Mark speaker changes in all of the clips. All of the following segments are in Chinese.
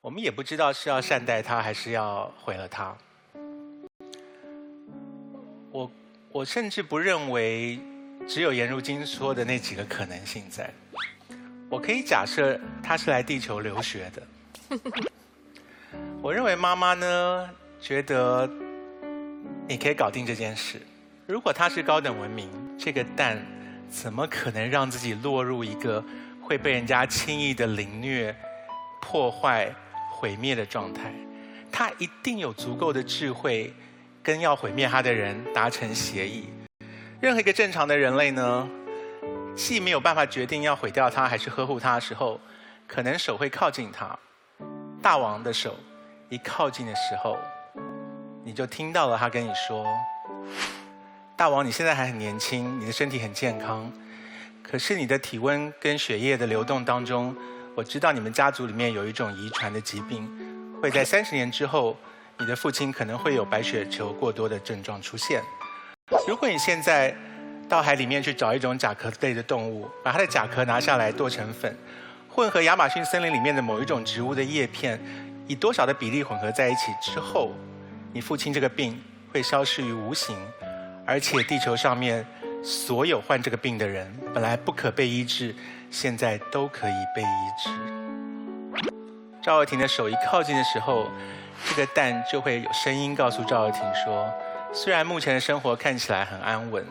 Speaker 1: 我们也不知道是要善待它，还是要毁了它。我我甚至不认为只有颜如晶说的那几个可能性在。我可以假设他是来地球留学的。我认为妈妈呢觉得你可以搞定这件事。如果他是高等文明，这个蛋怎么可能让自己落入一个会被人家轻易的凌虐、破坏、毁灭的状态？他一定有足够的智慧，跟要毁灭他的人达成协议。任何一个正常的人类呢，既没有办法决定要毁掉他还是呵护他的时候，可能手会靠近他。大王的手一靠近的时候，你就听到了他跟你说。大王，你现在还很年轻，你的身体很健康，可是你的体温跟血液的流动当中，我知道你们家族里面有一种遗传的疾病，会在三十年之后，你的父亲可能会有白血球过多的症状出现。如果你现在到海里面去找一种甲壳类的动物，把它的甲壳拿下来剁成粉，混合亚马逊森林里面的某一种植物的叶片，以多少的比例混合在一起之后，你父亲这个病会消失于无形。而且地球上面所有患这个病的人，本来不可被医治，现在都可以被移植。赵又廷的手一靠近的时候，这个蛋就会有声音告诉赵又廷说：虽然目前的生活看起来很安稳，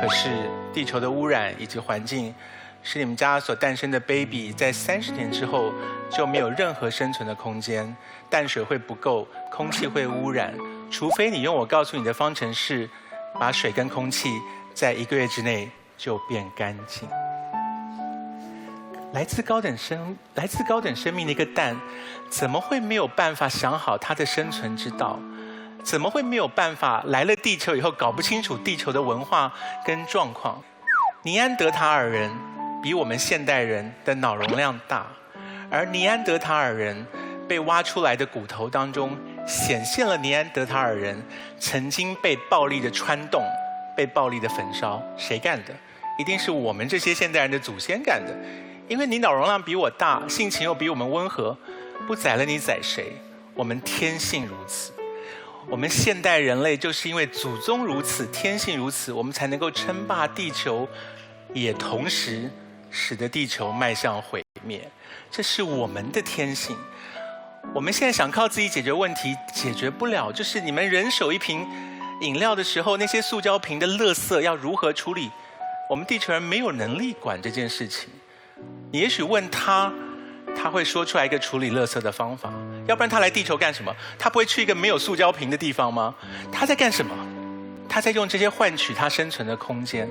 Speaker 1: 可是地球的污染以及环境，使你们家所诞生的 baby 在三十年之后就没有任何生存的空间，淡水会不够，空气会污染，除非你用我告诉你的方程式。把水跟空气在一个月之内就变干净。来自高等生、来自高等生命的一个蛋，怎么会没有办法想好它的生存之道？怎么会没有办法来了地球以后搞不清楚地球的文化跟状况？尼安德塔尔人比我们现代人的脑容量大，而尼安德塔尔人被挖出来的骨头当中。显现了尼安德塔尔人曾经被暴力的穿洞、被暴力的焚烧，谁干的？一定是我们这些现代人的祖先干的。因为你脑容量比我大，性情又比我们温和，不宰了你宰谁？我们天性如此。我们现代人类就是因为祖宗如此，天性如此，我们才能够称霸地球，也同时使得地球迈向毁灭。这是我们的天性。我们现在想靠自己解决问题，解决不了。就是你们人手一瓶饮料的时候，那些塑胶瓶的垃圾要如何处理？我们地球人没有能力管这件事情。你也许问他，他会说出来一个处理垃圾的方法。要不然他来地球干什么？他不会去一个没有塑胶瓶的地方吗？他在干什么？他在用这些换取他生存的空间。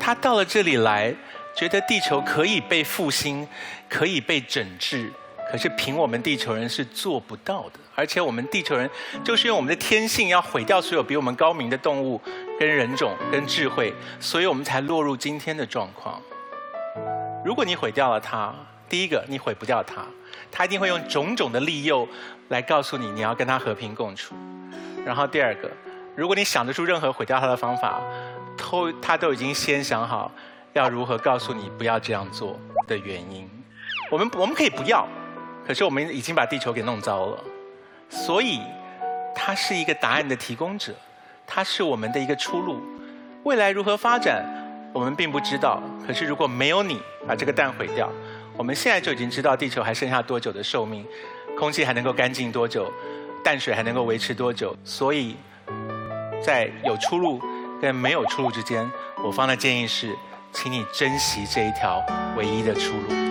Speaker 1: 他到了这里来，觉得地球可以被复兴，可以被整治。可是凭我们地球人是做不到的，而且我们地球人就是用我们的天性要毁掉所有比我们高明的动物、跟人种、跟智慧，所以我们才落入今天的状况。如果你毁掉了它，第一个你毁不掉它，它一定会用种种的利诱来告诉你你要跟它和平共处。然后第二个，如果你想得出任何毁掉它的方法，都它都已经先想好要如何告诉你不要这样做的原因。我们我们可以不要。可是我们已经把地球给弄糟了，所以它是一个答案的提供者，它是我们的一个出路。未来如何发展，我们并不知道。可是如果没有你把这个蛋毁掉，我们现在就已经知道地球还剩下多久的寿命，空气还能够干净多久，淡水还能够维持多久。所以在有出路跟没有出路之间，我方的建议是，请你珍惜这一条唯一的出路。